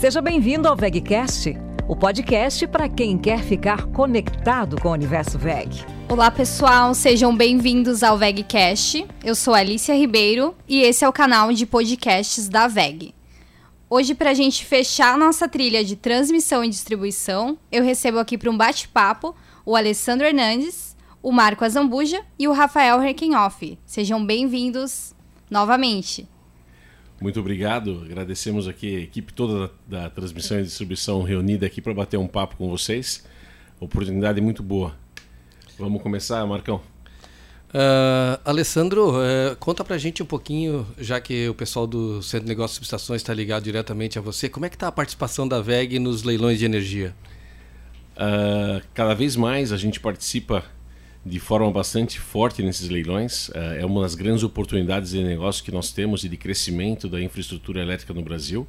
Seja bem-vindo ao VegCast, o podcast para quem quer ficar conectado com o universo VEG. Olá, pessoal, sejam bem-vindos ao VegCast. Eu sou Alicia Ribeiro e esse é o canal de podcasts da VEG. Hoje, para a gente fechar nossa trilha de transmissão e distribuição, eu recebo aqui para um bate-papo o Alessandro Hernandes, o Marco Azambuja e o Rafael Herkenhoff. Sejam bem-vindos novamente. Muito obrigado. Agradecemos aqui a equipe toda da, da transmissão e distribuição reunida aqui para bater um papo com vocês. Oportunidade muito boa. Vamos começar, Marcão? Uh, Alessandro, uh, conta pra gente um pouquinho, já que o pessoal do Centro de Negócios e Subestações está ligado diretamente a você, como é que está a participação da VEG nos leilões de energia? Uh, cada vez mais a gente participa de forma bastante forte nesses leilões. É uma das grandes oportunidades de negócio que nós temos e de crescimento da infraestrutura elétrica no Brasil.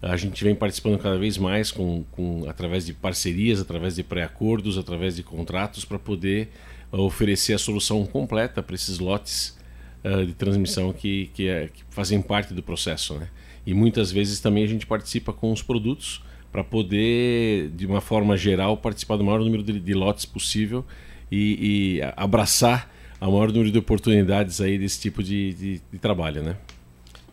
A gente vem participando cada vez mais com, com através de parcerias, através de pré-acordos, através de contratos para poder uh, oferecer a solução completa para esses lotes uh, de transmissão que, que, é, que, fazem parte do processo. Né? E muitas vezes também a gente participa com os produtos para poder, de uma forma geral, participar do maior número de, de lotes possível e, e abraçar a maior número de oportunidades aí desse tipo de, de, de trabalho, né?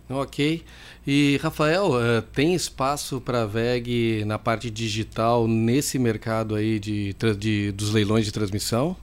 Ok. E Rafael, uh, tem espaço para a VEG na parte digital nesse mercado aí de, de, dos leilões de transmissão?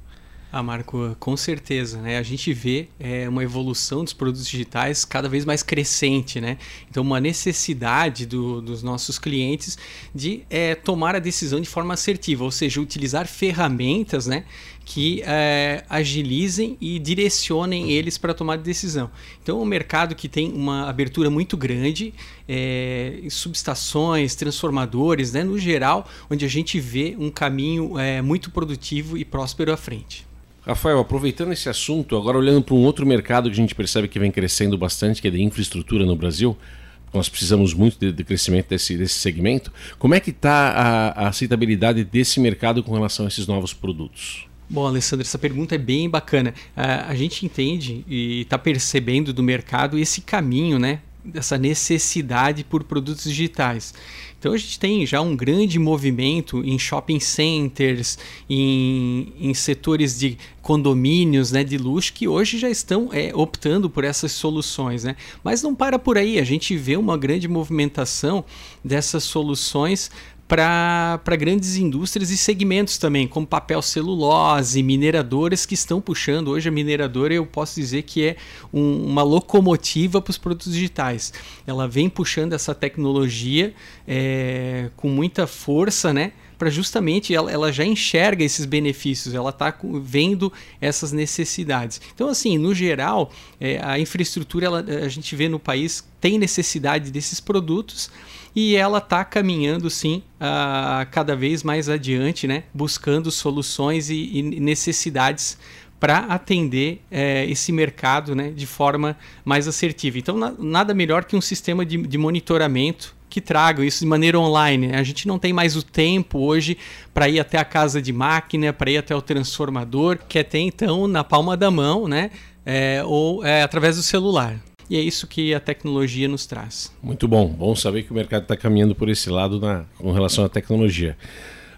Ah, Marco, com certeza, né? A gente vê é, uma evolução dos produtos digitais cada vez mais crescente, né? Então, uma necessidade do, dos nossos clientes de é, tomar a decisão de forma assertiva, ou seja, utilizar ferramentas, né? que é, agilizem e direcionem eles para tomar decisão. Então, um mercado que tem uma abertura muito grande, é, subestações, transformadores, né, no geral, onde a gente vê um caminho é, muito produtivo e próspero à frente. Rafael, aproveitando esse assunto, agora olhando para um outro mercado que a gente percebe que vem crescendo bastante, que é de infraestrutura no Brasil, nós precisamos muito de, de crescimento desse, desse segmento. Como é que está a, a aceitabilidade desse mercado com relação a esses novos produtos? Bom, Alessandro, essa pergunta é bem bacana. Uh, a gente entende e está percebendo do mercado esse caminho, né? Dessa necessidade por produtos digitais. Então a gente tem já um grande movimento em shopping centers, em, em setores de condomínios né, de luxo que hoje já estão é, optando por essas soluções. Né? Mas não para por aí, a gente vê uma grande movimentação dessas soluções para grandes indústrias e segmentos também, como papel celulose, mineradoras que estão puxando. Hoje a mineradora eu posso dizer que é um, uma locomotiva para os produtos digitais. Ela vem puxando essa tecnologia é, com muita força, né? Para justamente ela, ela, já enxerga esses benefícios, ela está vendo essas necessidades. Então, assim, no geral, é, a infraestrutura ela, a gente vê no país tem necessidade desses produtos e ela está caminhando sim uh, cada vez mais adiante, né? buscando soluções e, e necessidades para atender é, esse mercado né, de forma mais assertiva. Então, na, nada melhor que um sistema de, de monitoramento que traga isso de maneira online. A gente não tem mais o tempo hoje para ir até a casa de máquina, para ir até o transformador, que é tem então na palma da mão, né? É, ou é, através do celular. E é isso que a tecnologia nos traz. Muito bom. Bom saber que o mercado está caminhando por esse lado na, com relação à tecnologia.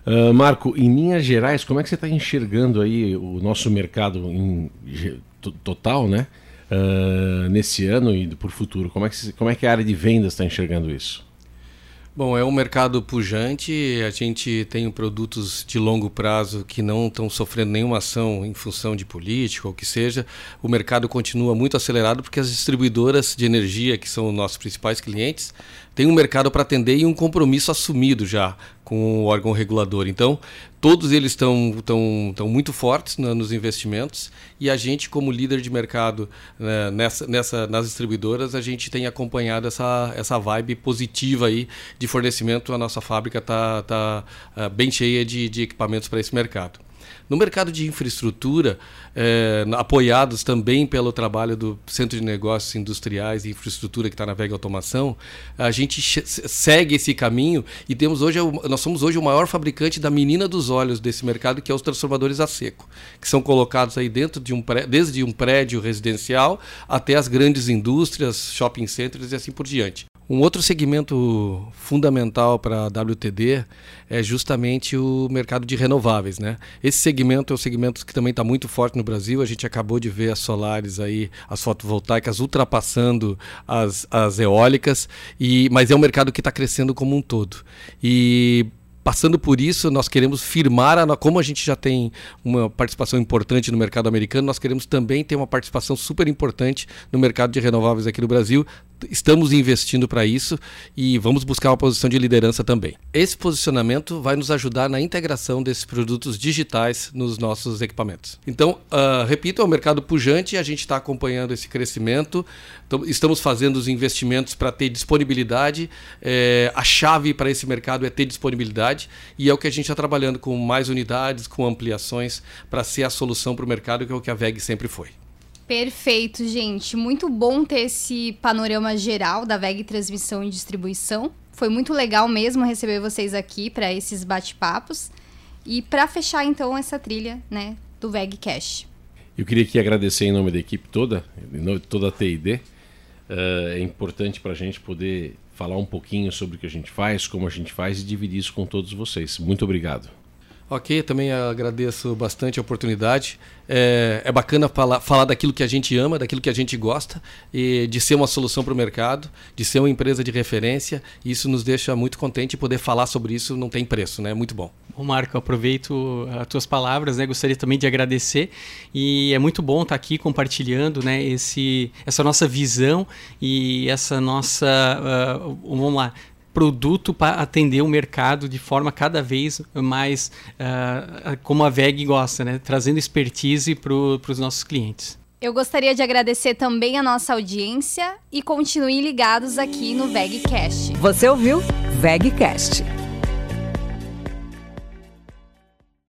Uh, Marco, em linhas gerais, como é que você está enxergando aí o nosso mercado em total, né? Uh, nesse ano e por futuro? Como é, que, como é que a área de vendas está enxergando isso? Bom, é um mercado pujante, a gente tem produtos de longo prazo que não estão sofrendo nenhuma ação em função de política ou que seja. O mercado continua muito acelerado porque as distribuidoras de energia, que são nossos principais clientes, têm um mercado para atender e um compromisso assumido já com o órgão regulador. Então, todos eles estão tão, tão muito fortes na, nos investimentos e a gente, como líder de mercado né, nessa, nessa, nas distribuidoras, a gente tem acompanhado essa, essa vibe positiva aí de fornecimento. A nossa fábrica está tá, uh, bem cheia de, de equipamentos para esse mercado. No mercado de infraestrutura, é, apoiados também pelo trabalho do Centro de Negócios Industriais e Infraestrutura que está na Vega Automação, a gente segue esse caminho e temos hoje, nós somos hoje o maior fabricante da menina dos olhos desse mercado, que é os transformadores a seco, que são colocados aí dentro de um prédio, desde um prédio residencial até as grandes indústrias, shopping centers e assim por diante. Um outro segmento fundamental para a WTD é justamente o mercado de renováveis. Né? Esse segmento é um segmento que também está muito forte no Brasil. A gente acabou de ver as solares aí, as fotovoltaicas ultrapassando as, as eólicas, e, mas é um mercado que está crescendo como um todo. E passando por isso, nós queremos firmar, a, como a gente já tem uma participação importante no mercado americano, nós queremos também ter uma participação super importante no mercado de renováveis aqui no Brasil. Estamos investindo para isso e vamos buscar uma posição de liderança também. Esse posicionamento vai nos ajudar na integração desses produtos digitais nos nossos equipamentos. Então, uh, repito, é um mercado pujante, a gente está acompanhando esse crescimento, estamos fazendo os investimentos para ter disponibilidade. É, a chave para esse mercado é ter disponibilidade e é o que a gente está trabalhando com mais unidades, com ampliações para ser a solução para o mercado, que é o que a VEG sempre foi. Perfeito, gente. Muito bom ter esse panorama geral da VEG Transmissão e Distribuição. Foi muito legal mesmo receber vocês aqui para esses bate-papos. E para fechar então essa trilha, né, do VEG Cash. Eu queria aqui agradecer em nome da equipe toda, em nome de toda a TID. Uh, eh, é importante para a gente poder falar um pouquinho sobre o que a gente faz, como a gente faz e dividir isso com todos vocês. Muito obrigado. Ok, também agradeço bastante a oportunidade. É, é bacana falar, falar daquilo que a gente ama, daquilo que a gente gosta, e de ser uma solução para o mercado, de ser uma empresa de referência. Isso nos deixa muito contente poder falar sobre isso não tem preço, né? Muito bom. Bom, Marco, aproveito as tuas palavras, né? Gostaria também de agradecer e é muito bom estar aqui compartilhando, né? Esse, essa nossa visão e essa nossa, uh, vamos lá, produto para atender o mercado de forma cada vez mais uh, como a VEG gosta, né? trazendo expertise para os nossos clientes. Eu gostaria de agradecer também a nossa audiência e continuem ligados aqui no VEGcast. Você ouviu VEGcast